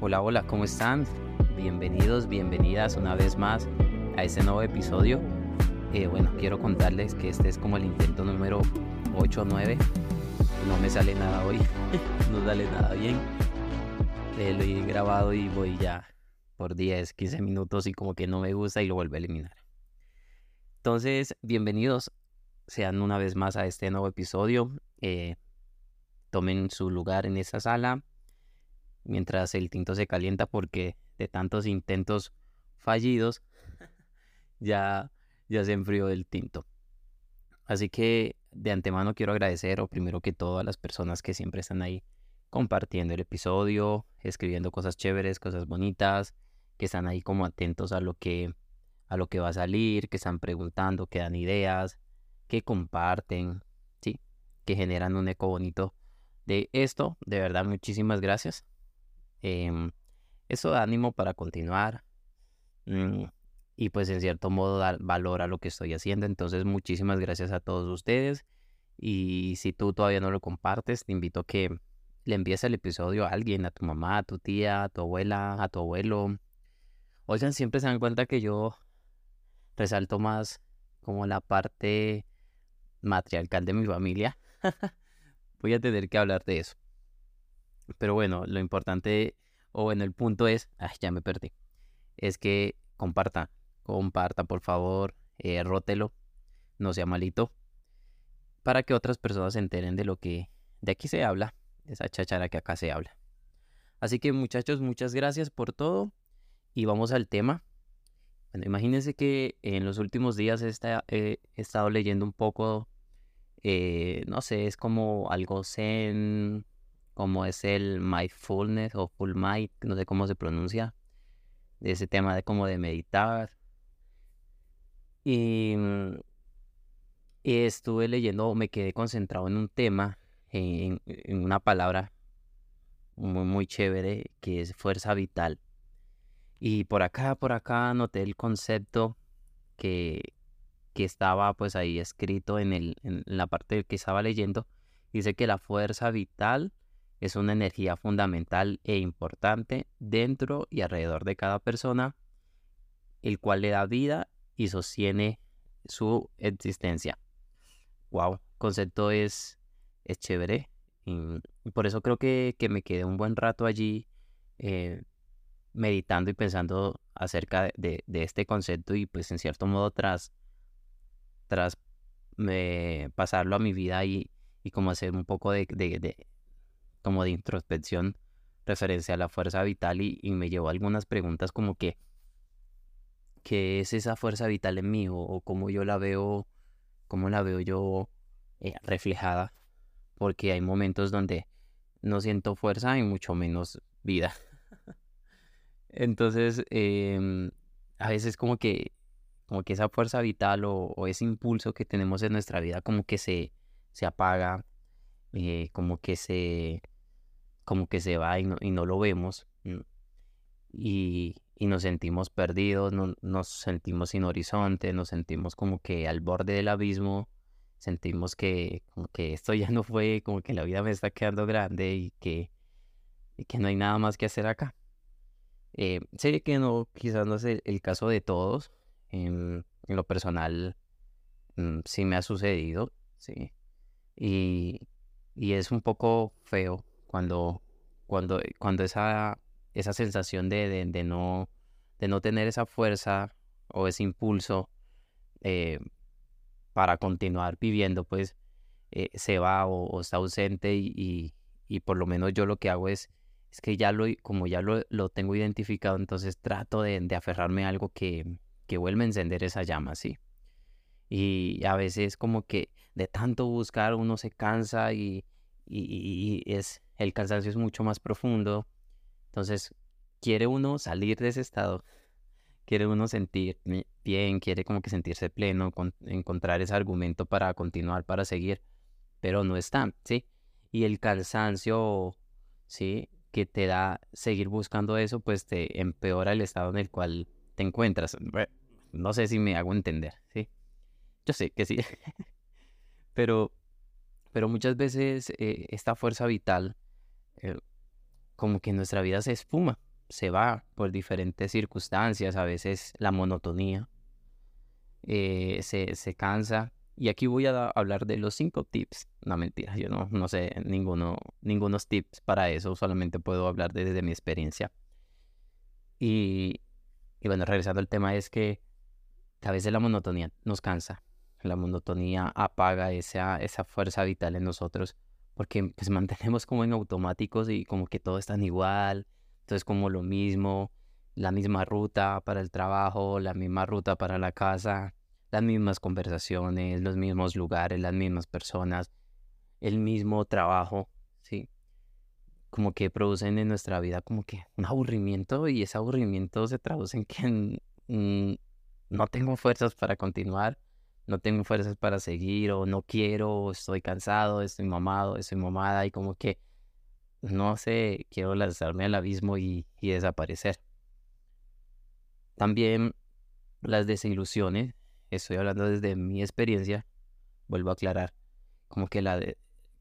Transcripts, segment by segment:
Hola, hola, ¿cómo están? Bienvenidos, bienvenidas una vez más a este nuevo episodio. Eh, bueno, quiero contarles que este es como el intento número 8 o 9. No me sale nada hoy, no sale nada bien. Eh, lo he grabado y voy ya por 10, 15 minutos y como que no me gusta y lo vuelvo a eliminar. Entonces, bienvenidos sean una vez más a este nuevo episodio. Eh, tomen su lugar en esta sala mientras el tinto se calienta porque de tantos intentos fallidos ya, ya se enfrió el tinto. Así que de antemano quiero agradecer, o primero que todo, a las personas que siempre están ahí compartiendo el episodio, escribiendo cosas chéveres, cosas bonitas, que están ahí como atentos a lo que a lo que va a salir, que están preguntando, que dan ideas, que comparten, sí, que generan un eco bonito de esto. De verdad, muchísimas gracias. Eh, eso da ánimo para continuar. Mm, y pues en cierto modo dar valor a lo que estoy haciendo. Entonces, muchísimas gracias a todos ustedes. Y si tú todavía no lo compartes, te invito a que le envíes el episodio a alguien, a tu mamá, a tu tía, a tu abuela, a tu abuelo. Oigan, siempre se dan cuenta que yo resalto más como la parte matriarcal de mi familia. Voy a tener que hablar de eso. Pero bueno, lo importante, o bueno, el punto es, ay, ya me perdí, es que comparta, comparta por favor, eh, rótelo, no sea malito, para que otras personas se enteren de lo que de aquí se habla, esa chachara que acá se habla. Así que muchachos, muchas gracias por todo y vamos al tema. Bueno, imagínense que en los últimos días he, he estado leyendo un poco, eh, no sé, es como algo zen, como es el mindfulness o full mind, no sé cómo se pronuncia, ese tema de como de meditar. Y, mm, estuve leyendo, me quedé concentrado en un tema, en, una palabra muy, muy chévere, que es fuerza vital. Y por acá, por acá noté el concepto que, que estaba pues ahí escrito en, el, en la parte que estaba leyendo. Dice que la fuerza vital es una energía fundamental e importante dentro y alrededor de cada persona, el cual le da vida y sostiene su existencia. Wow, concepto es, es chévere. Por eso creo que, me quedé un buen rato allí eh, meditando y pensando acerca de, este concepto y pues en cierto modo tras, tras eh, pasarlo a mi vida y, y como hacer un poco de, como de introspección referencia a la fuerza vital y, me llevó algunas preguntas como que, ¿qué es esa fuerza vital en mí? O, cómo yo la veo, cómo la veo yo eh, reflejada, porque hay momentos donde no siento fuerza y mucho menos vida. Entonces, em, a veces como que, como que esa fuerza vital o, ese impulso que tenemos en nuestra vida como que se, se apaga, eh, como que se como que se va y no, lo vemos y, nos sentimos perdidos, no, nos sentimos sin horizonte, nos sentimos como que al borde del abismo, sentimos que como que esto ya no fue, como que la vida me está quedando grande y que, que no hay nada más que hacer acá. Eh, sé que no, quizás no es el, caso de todos. En, lo personal, mm, sí me ha sucedido, sí. Y, y es un poco feo cuando, cuando, cuando esa, esa sensación de, de, no, de no tener esa fuerza o ese impulso eh, para continuar viviendo, pues eh, se va o, está ausente y, y, por lo menos yo lo que hago es, es que ya lo, como ya lo, lo tengo identificado, entonces trato de, de, aferrarme a algo que, que vuelva a encender esa llama, ¿sí? Y a veces como que de tanto buscar uno se cansa y, y, es, el cansancio es mucho más profundo. Entonces, quiere uno salir de ese estado, quiere uno sentir bien, quiere como que sentirse pleno, encontrar ese argumento para continuar, para seguir, pero no está, ¿sí? Y el cansancio, ¿sí? Que te da seguir buscando eso, pues te empeora el estado en el cual te encuentras. No sé si me hago entender, ¿sí? Yo sé que sí. pero pero muchas veces eh, esta fuerza vital, eh, como que nuestra vida se esfuma, se va por diferentes circunstancias, a veces la monotonía, eh, se, se, cansa. Y aquí voy a hablar de los cinco tips. No, mentira, yo no, no sé ninguno, ningunos tips para eso, solamente puedo hablar desde mi experiencia. Y, y bueno, regresando al tema, es que a veces la monotonía nos cansa. La monotonía apaga esa, esa fuerza vital en nosotros porque pues mantenemos como en automáticos y como que todo es tan igual, entonces como lo mismo, la misma ruta para el trabajo, la misma ruta para la casa, las mismas conversaciones, los mismos lugares, las mismas personas, el mismo trabajo, ¿sí? Como que producen en nuestra vida como que un aburrimiento y ese aburrimiento se traduce en que no tengo fuerzas para continuar no tengo fuerzas para seguir o no quiero, estoy cansado, estoy mamado, estoy mamada y como que, no sé, quiero lanzarme al abismo y, desaparecer. También las desilusiones, estoy hablando desde mi experiencia, vuelvo a aclarar, como que la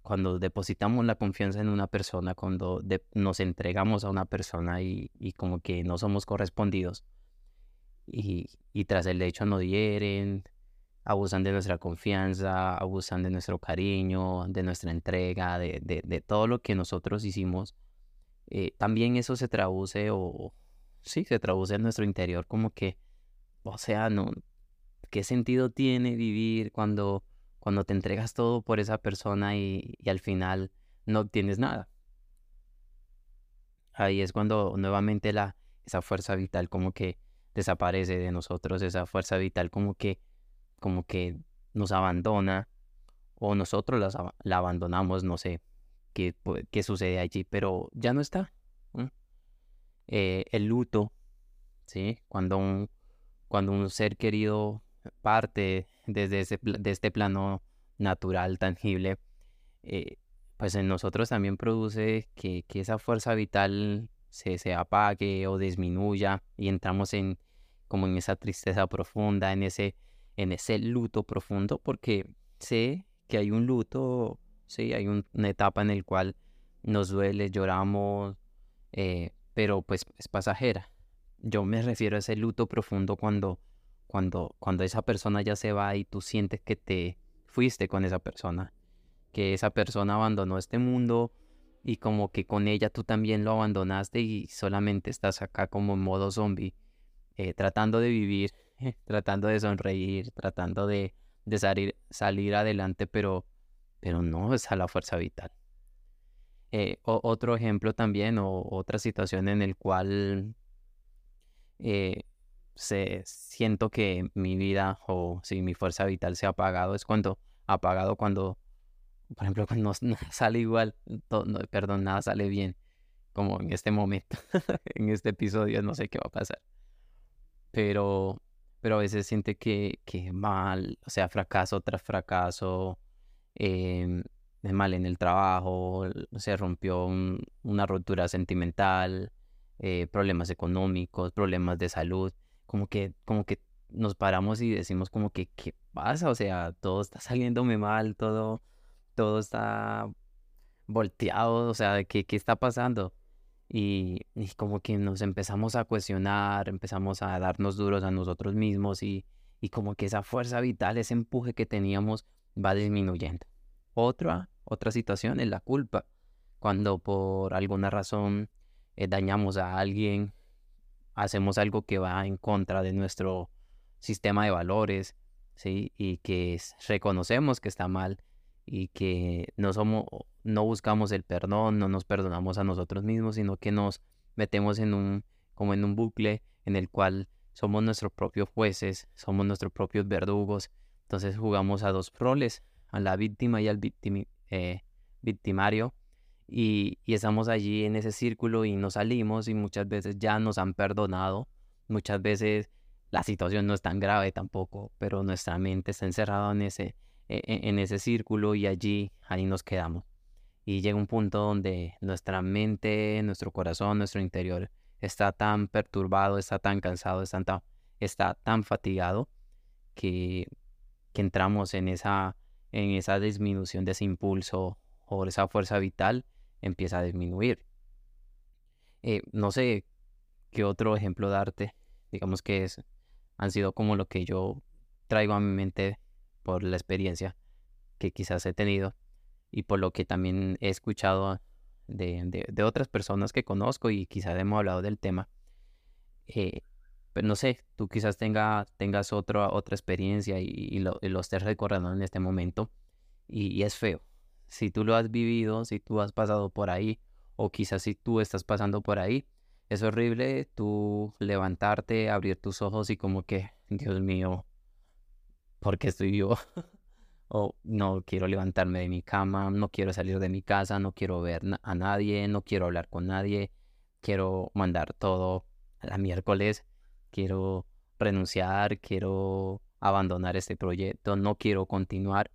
cuando depositamos la confianza en una persona, cuando nos entregamos a una persona y, como que no somos correspondidos y, y tras el hecho no dieren, abusan de nuestra confianza, abusan de nuestro cariño, de nuestra entrega, de, de, todo lo que nosotros hicimos. Eh, también eso se traduce o sí, se traduce en nuestro interior como que, o sea, no, ¿qué sentido tiene vivir cuando, cuando te entregas todo por esa persona y, y al final no obtienes nada? Ahí es cuando nuevamente la, esa fuerza vital como que desaparece de nosotros, esa fuerza vital como que como que nos abandona o nosotros la abandonamos, no sé qué, qué, sucede allí, pero ya no está. Eh, el luto, ¿sí? Cuando un, cuando un ser querido parte desde ese, de este plano natural, tangible, eh, pues en nosotros también produce que, que esa fuerza vital se, se, apague o disminuya y entramos en como en esa tristeza profunda, en ese en ese luto profundo porque sé que hay un luto, sí, hay una etapa en la cual nos duele, lloramos, eh, pero pues es pasajera. Yo me refiero a ese luto profundo cuando, cuando, cuando esa persona ya se va y tú sientes que te fuiste con esa persona, que esa persona abandonó este mundo y como que con ella tú también lo abandonaste y solamente estás acá como en modo zombie, eh, tratando de vivir tratando de sonreír, tratando de, salir, salir adelante, pero, pero no es a la fuerza vital. Eh, otro ejemplo también, o otra situación en el cual eh, se, siento que mi vida o si mi fuerza vital se ha apagado, es cuando apagado cuando, por ejemplo, cuando nada sale igual, perdón, nada sale bien, como en este momento, en este episodio, no sé qué va a pasar. Pero pero a veces siente que, que mal, o sea, fracaso tras fracaso, eh, mal en el trabajo, se rompió una ruptura sentimental, eh, problemas económicos, problemas de salud, como que, como que nos paramos y decimos como que, ¿qué pasa? O sea, todo está saliéndome mal, todo, todo está volteado, o sea, ¿qué, qué está pasando? Y, como que nos empezamos a cuestionar, empezamos a darnos duros a nosotros mismos y, y como que esa fuerza vital, ese empuje que teníamos va disminuyendo. Otra, otra situación es la culpa. Cuando por alguna razón eh, dañamos a alguien, hacemos algo que va en contra de nuestro sistema de valores, ¿sí? Y que reconocemos que está mal y que no somos no buscamos el perdón, no nos perdonamos a nosotros mismos, sino que nos metemos en un como en un bucle en el cual somos nuestros propios jueces, somos nuestros propios verdugos. Entonces jugamos a dos roles, a la víctima y al eh, victimario. Y, estamos allí en ese círculo y nos salimos y muchas veces ya nos han perdonado. Muchas veces la situación no es tan grave tampoco, pero nuestra mente está encerrada en ese, e, e, en ese círculo y allí, ahí nos quedamos. Y llega un punto donde nuestra mente, nuestro corazón, nuestro interior está tan perturbado, está tan cansado, está tan, está tan fatigado que, que entramos en esa, en esa disminución de ese impulso o esa fuerza vital empieza a disminuir. Eh, no sé qué otro ejemplo darte. Digamos que es, han sido como lo que yo traigo a mi mente por la experiencia que quizás he tenido y por lo que también he escuchado de, de, otras personas que conozco y quizás hemos hablado del tema. Eh, pero no sé, tú quizás tenga, tengas otra, otra experiencia y, lo, estés recordando en este momento y, es feo. Si tú lo has vivido, si tú has pasado por ahí o quizás si tú estás pasando por ahí, es horrible tú levantarte, abrir tus ojos y como que, Dios mío, ¿por qué estoy yo? o no quiero levantarme de mi cama, no quiero salir de mi casa, no quiero ver a nadie, no quiero hablar con nadie, quiero mandar todo a la miércoles, quiero renunciar, quiero abandonar este proyecto, no quiero continuar.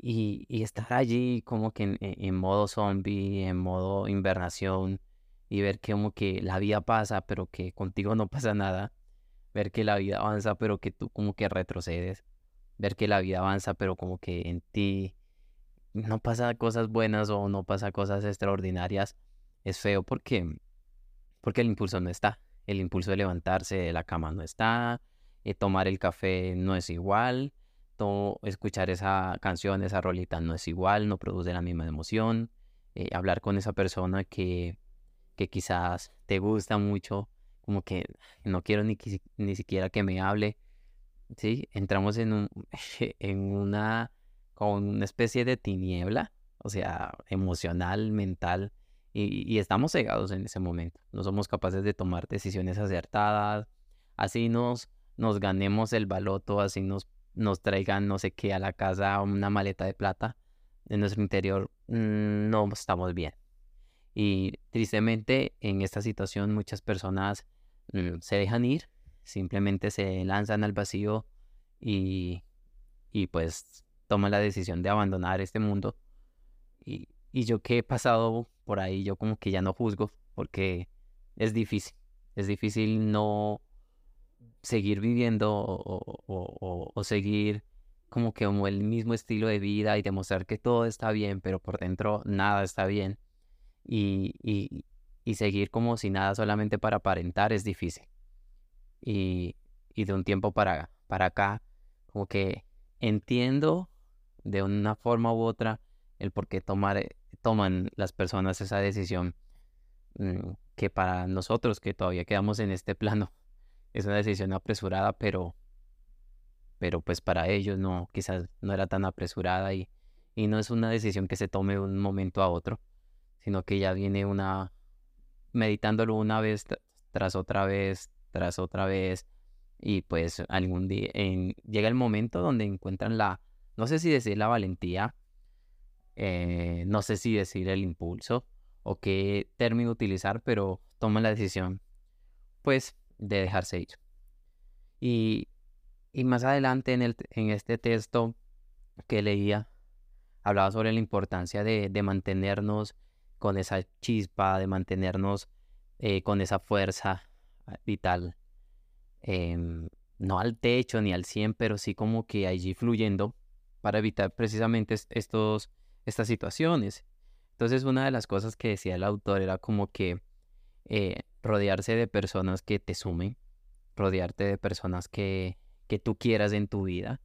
Y, estar allí como que en, modo zombie, en modo invernación, y ver que como que la vida pasa, pero que contigo no pasa nada, ver que la vida avanza, pero que tú como que retrocedes ver que la vida avanza, pero como que en ti no pasa cosas buenas o no pasa cosas extraordinarias, es feo porque, porque el impulso no está. El impulso de levantarse de la cama no está, eh, tomar el café no es igual, escuchar esa canción, esa rolita no es igual, no produce la misma emoción. Eh, hablar con esa persona que, que quizás te gusta mucho, como que no quiero ni, ni siquiera que me hable, ¿sí? Entramos en, un, en una, con una especie de tiniebla, o sea, emocional, mental, y, estamos cegados en ese momento. No somos capaces de tomar decisiones acertadas, así nos, nos ganemos el baloto, así nos, nos traigan no sé qué a la casa, una maleta de plata, en nuestro interior mm, no estamos bien. Y tristemente en esta situación muchas personas mm, se dejan ir simplemente se lanzan al vacío y, y pues toman la decisión de abandonar este mundo. Y, y yo que he pasado por ahí, yo como que ya no juzgo porque es difícil, es difícil no seguir viviendo o, o, o, seguir como que como el mismo estilo de vida y demostrar que todo está bien, pero por dentro nada está bien. Y, y, y seguir como si nada solamente para aparentar es difícil y, de un tiempo para, para acá, como que entiendo de una forma u otra el por qué tomar, toman las personas esa decisión mm, que para nosotros que todavía quedamos en este plano es una decisión apresurada, pero, pero pues para ellos no, quizás no era tan apresurada y, y no es una decisión que se tome de un momento a otro, sino que ya viene una meditándolo una vez tras otra vez, tras otra vez y pues algún día llega el momento donde encuentran la, no sé si decir la valentía, eh, no sé si decir el impulso o qué término utilizar, pero toman la decisión pues de dejarse ir. Y, y más adelante en, el, en este texto que leía, hablaba sobre la importancia de, de mantenernos con esa chispa, de mantenernos eh, con esa fuerza, vital, em, no al techo ni al 100, pero sí como que allí fluyendo para evitar precisamente estos, estas situaciones. Entonces una de las cosas que decía el autor era como que eh, rodearse de personas que te sumen, rodearte de personas que, que tú quieras en tu vida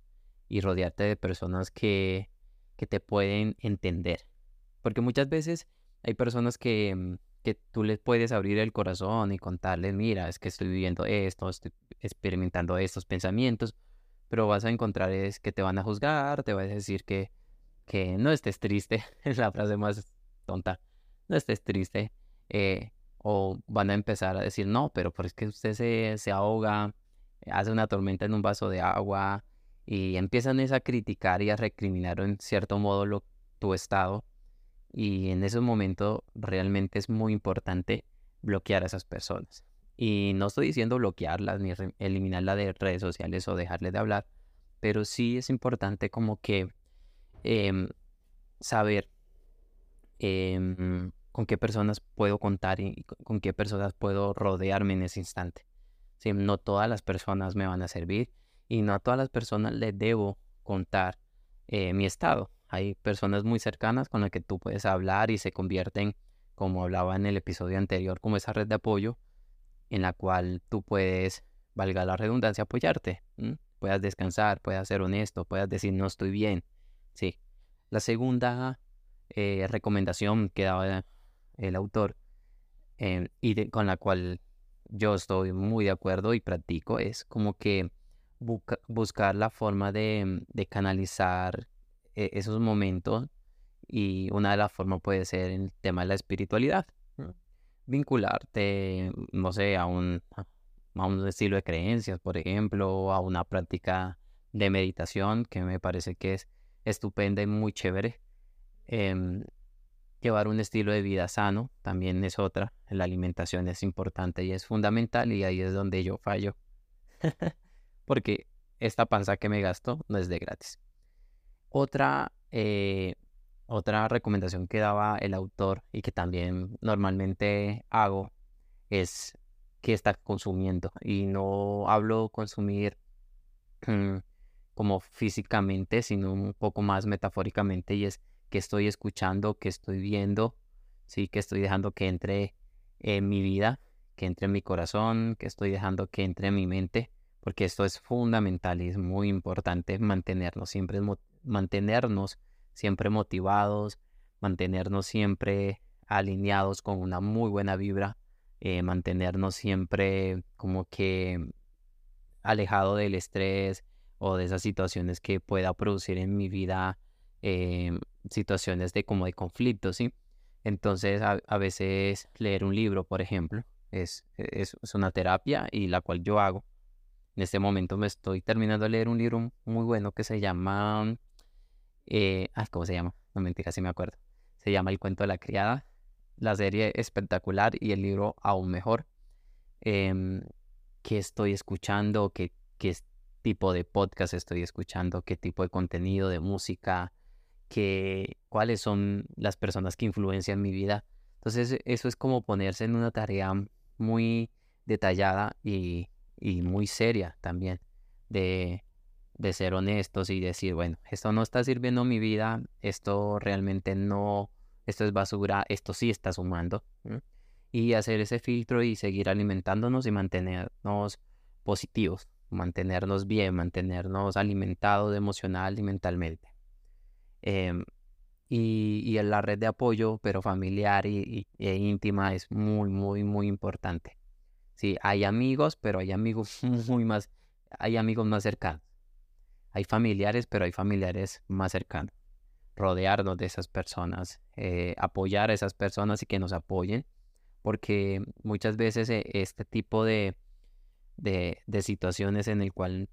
y rodearte de personas que, que te pueden entender. Porque muchas veces hay personas que, em, que tú les puedes abrir el corazón y contarles, mira, es que estoy viviendo esto, estoy experimentando estos pensamientos, pero vas a encontrar es que te van a juzgar, te vas a decir que, que no estés triste, es la frase más tonta, no estés triste, eh, o van a empezar a decir, no, pero por es que usted se, se ahoga, hace una tormenta en un vaso de agua, y empiezan a criticar y a recriminar en cierto modo lo, tu estado, y en ese momento realmente es muy importante bloquear a esas personas. Y no estoy diciendo bloquearlas ni eliminarlas de redes sociales o dejarles de hablar, pero sí es importante como que em, saber em, con qué personas puedo contar y con qué personas puedo rodearme en ese instante. no todas las personas me van a servir y no a todas las personas les debo contar eh, mi estado. Hay personas muy cercanas con las que tú puedes hablar y se convierten, como hablaba en el episodio anterior, como esa red de apoyo. en la cual tú puedes, valga la redundancia, apoyarte. Puedas descansar, puedas ser honesto, puedas decir no estoy bien. Sí. La segunda eh, recomendación que daba el autor eh, y con la cual yo estoy muy de acuerdo y practico es como que buscar la forma de, canalizar esos momentos y una de las formas puede ser el tema de la espiritualidad. Vincularte, no sé, a un, a un estilo de creencias, por ejemplo, a una práctica de meditación que me parece que es estupenda y muy chévere. Em, llevar un estilo de vida sano también es otra. La alimentación es importante y es fundamental y ahí es donde yo fallo. Porque esta panza que me gasto no es de gratis. Otra, eh, otra recomendación que daba el autor y que también normalmente hago es que está consumiendo. Y no hablo consumir mm, como físicamente, sino un poco más metafóricamente y es que estoy escuchando, que estoy viendo, sí, que estoy dejando que entre en mi vida, que entre en mi corazón, que estoy dejando que entre en mi mente, porque esto es fundamental y es muy importante mantenernos siempre, mantenernos siempre motivados, mantenernos siempre alineados con una muy buena vibra, eh, mantenernos siempre como que alejado del estrés o de esas situaciones que pueda producir en mi vida eh, situaciones de como de conflicto, ¿sí? Entonces a, veces leer un libro, por ejemplo, es, es, una terapia y la cual yo hago. En este momento me estoy terminando de leer un libro muy bueno que se llama... Eh, ah, ¿Cómo se llama? No mentira, sí me acuerdo. Se llama El cuento de la criada. La serie espectacular y el libro aún mejor. Eh, ¿Qué estoy escuchando? ¿Qué, ¿Qué tipo de podcast estoy escuchando? ¿Qué tipo de contenido, de música? que cuáles son las personas que influencian mi vida. Entonces eso es como ponerse en una tarea muy detallada y, muy seria también de, ser honestos y decir, bueno, esto no está sirviendo mi vida, esto realmente no, esto es basura, esto sí está sumando. Y hacer ese filtro y seguir alimentándonos y mantenernos positivos, mantenernos bien, mantenernos alimentados emocional y mentalmente. Em, y, en la red de apoyo, pero familiar y, e íntima, es muy, muy, muy importante. Sí, hay amigos, pero hay amigos muy más, hay amigos más cercanos. Hay familiares, pero hay familiares más cercanos. Rodearnos de esas personas, eh, apoyar a esas personas y que nos apoyen, porque muchas veces eh, este tipo de, de, situaciones en el cual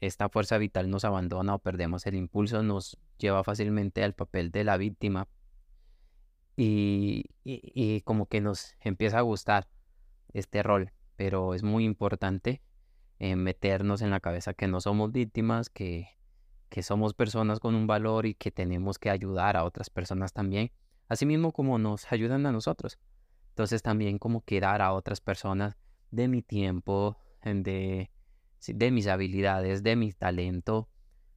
esta fuerza vital nos abandona o perdemos el impulso, nos lleva fácilmente al papel de la víctima y, como que nos empieza a gustar este rol, pero es muy importante eh, meternos en la cabeza que no somos víctimas, que, que somos personas con un valor y que tenemos que ayudar a otras personas también, así mismo como nos ayudan a nosotros. Entonces también como que dar a otras personas de mi tiempo, de, de mis habilidades, de mi talento,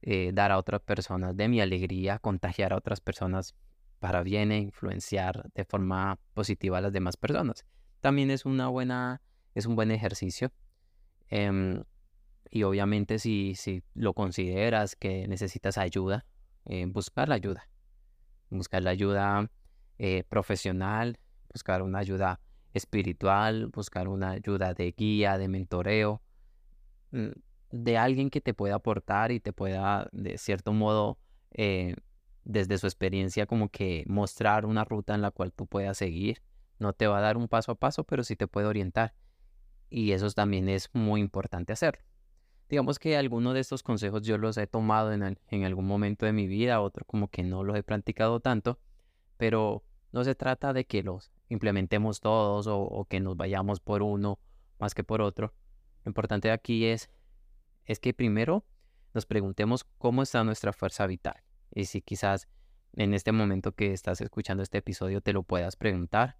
eh, dar a otras personas, de mi alegría, contagiar a otras personas para bien e influenciar de forma positiva a las demás personas. También es una buena, es un buen ejercicio. Em, y obviamente si, si lo consideras que necesitas ayuda, eh, buscar la ayuda. Buscar la ayuda eh, profesional, buscar una ayuda espiritual, buscar una ayuda de guía, de mentoreo, Mm, de alguien que te pueda aportar y te pueda, de cierto modo, eh, desde su experiencia, como que mostrar una ruta en la cual tú puedas seguir. No te va a dar un paso a paso, pero sí te puede orientar. Y eso también es muy importante hacerlo. Digamos que algunos de estos consejos yo los he tomado en, en algún momento de mi vida, otro como que no los he practicado tanto, pero no se trata de que los implementemos todos o que nos vayamos por uno más que por otro, lo importante aquí es, es que primero nos preguntemos cómo está nuestra fuerza vital. Y si quizás en este momento que estás escuchando este episodio te lo puedas preguntar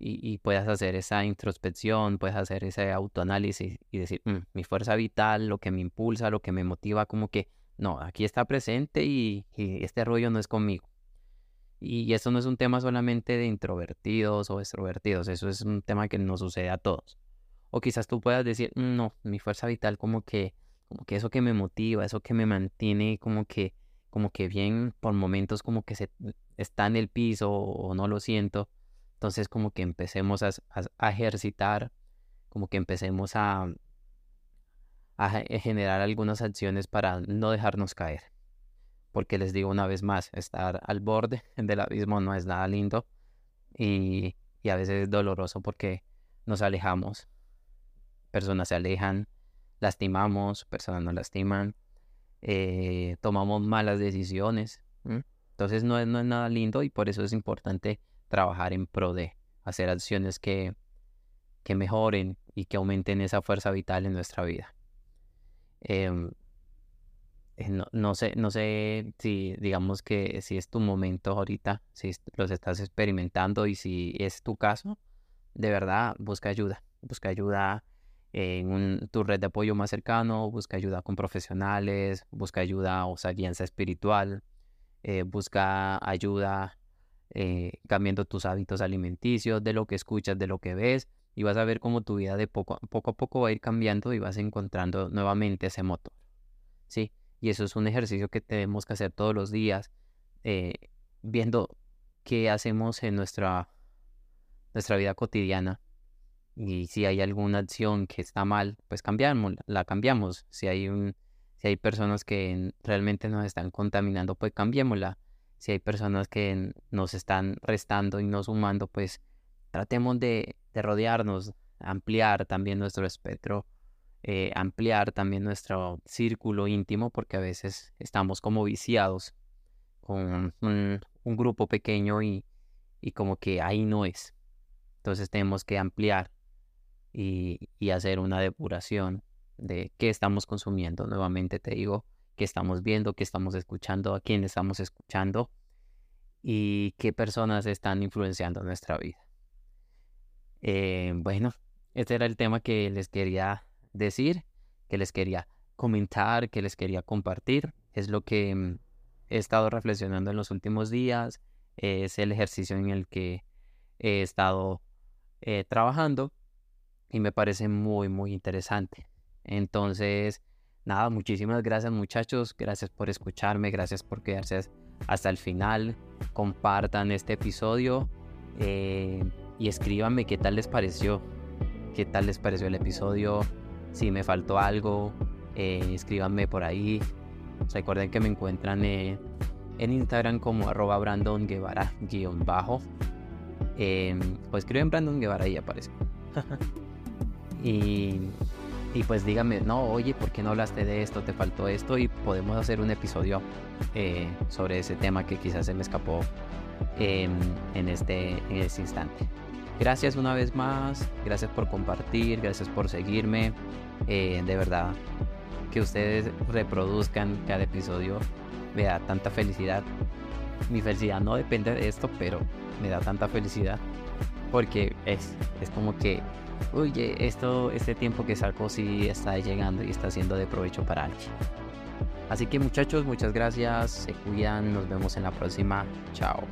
y, puedas hacer esa introspección, puedes hacer ese autoanálisis y decir, mm, mi fuerza vital, lo que me impulsa, lo que me motiva, como que, no, aquí está presente y, y este rollo no es conmigo. Y esto no es un tema solamente de introvertidos o extrovertidos, eso es un tema que nos sucede a todos. O quizás tú puedas decir, "Mm, no, mi fuerza vital como que, como que eso que me motiva, eso que me mantiene como que, como que bien por momentos como que se está en el piso o no lo siento. Entonces como que empecemos a, ejercitar, como que empecemos a, a generar algunas acciones para no dejarnos caer. Porque les digo una vez más, estar al borde del abismo no es nada lindo y, y a veces es doloroso porque nos alejamos. Personas se alejan, lastimamos, personas nos lastiman, eh, tomamos malas decisiones. Entonces no es, no es nada lindo y por eso es importante trabajar en pro de hacer acciones que, que mejoren y que aumenten esa fuerza vital en nuestra vida. Em, eh, no, no, sé, no sé si digamos que si es tu momento ahorita, si los estás experimentando y si es tu caso, de verdad busca ayuda, busca ayuda en tu red de apoyo más cercano, busca ayuda con profesionales, busca ayuda o sea, espiritual, eh, busca ayuda eh, cambiando tus hábitos alimenticios, de lo que escuchas, de lo que ves, y vas a ver cómo tu vida de poco, poco a poco va a ir cambiando y vas encontrando nuevamente ese motor. ¿Sí? Y eso es un ejercicio que tenemos que hacer todos los días, eh, viendo qué hacemos en nuestra, nuestra vida cotidiana. Y si hay alguna acción que está mal, pues cambiamos, la cambiamos. Si hay, un, si hay personas que realmente nos están contaminando, pues cambiémosla. Si hay personas que nos están restando y no sumando, pues tratemos de, de rodearnos, ampliar también nuestro espectro eh, ampliar también nuestro círculo íntimo porque a veces estamos como viciados con un, grupo pequeño y, y, como que ahí no es. Entonces tenemos que ampliar y, y hacer una depuración de qué estamos consumiendo. Nuevamente te digo, qué estamos viendo, qué estamos escuchando, a quién estamos escuchando y qué personas están influenciando nuestra vida. Eh, bueno, este era el tema que les quería decir, que les quería comentar, que les quería compartir. Es lo que mm, he estado reflexionando en los últimos días. Es el ejercicio en el que he estado eh, trabajando y me parece muy, muy interesante. Entonces, nada, muchísimas gracias muchachos. Gracias por escucharme, gracias por quedarse hasta el final. Compartan este episodio eh, y escríbanme qué tal les pareció. ¿Qué tal les pareció el episodio? Si me faltó algo, eh, escríbanme por ahí. Recuerden que me encuentran eh, en Instagram como arroba Brandon Guevara guion bajo. Em, o escriben Brandon Guevara y aparece. y, y pues díganme, no, oye, ¿por qué no hablaste de esto? ¿Te faltó esto? Y podemos hacer un episodio eh, sobre ese tema que quizás se me escapó em, en, este, en este instante. Gracias una vez más, gracias por compartir, gracias por seguirme. Eh, de verdad, que ustedes reproduzcan cada episodio me da tanta felicidad. Mi felicidad no depende de esto, pero me da tanta felicidad porque es, es como que, oye, esto, este tiempo que saco sí está llegando y está siendo de provecho para alguien. Así que muchachos, muchas gracias, se cuidan, nos vemos en la próxima, chao.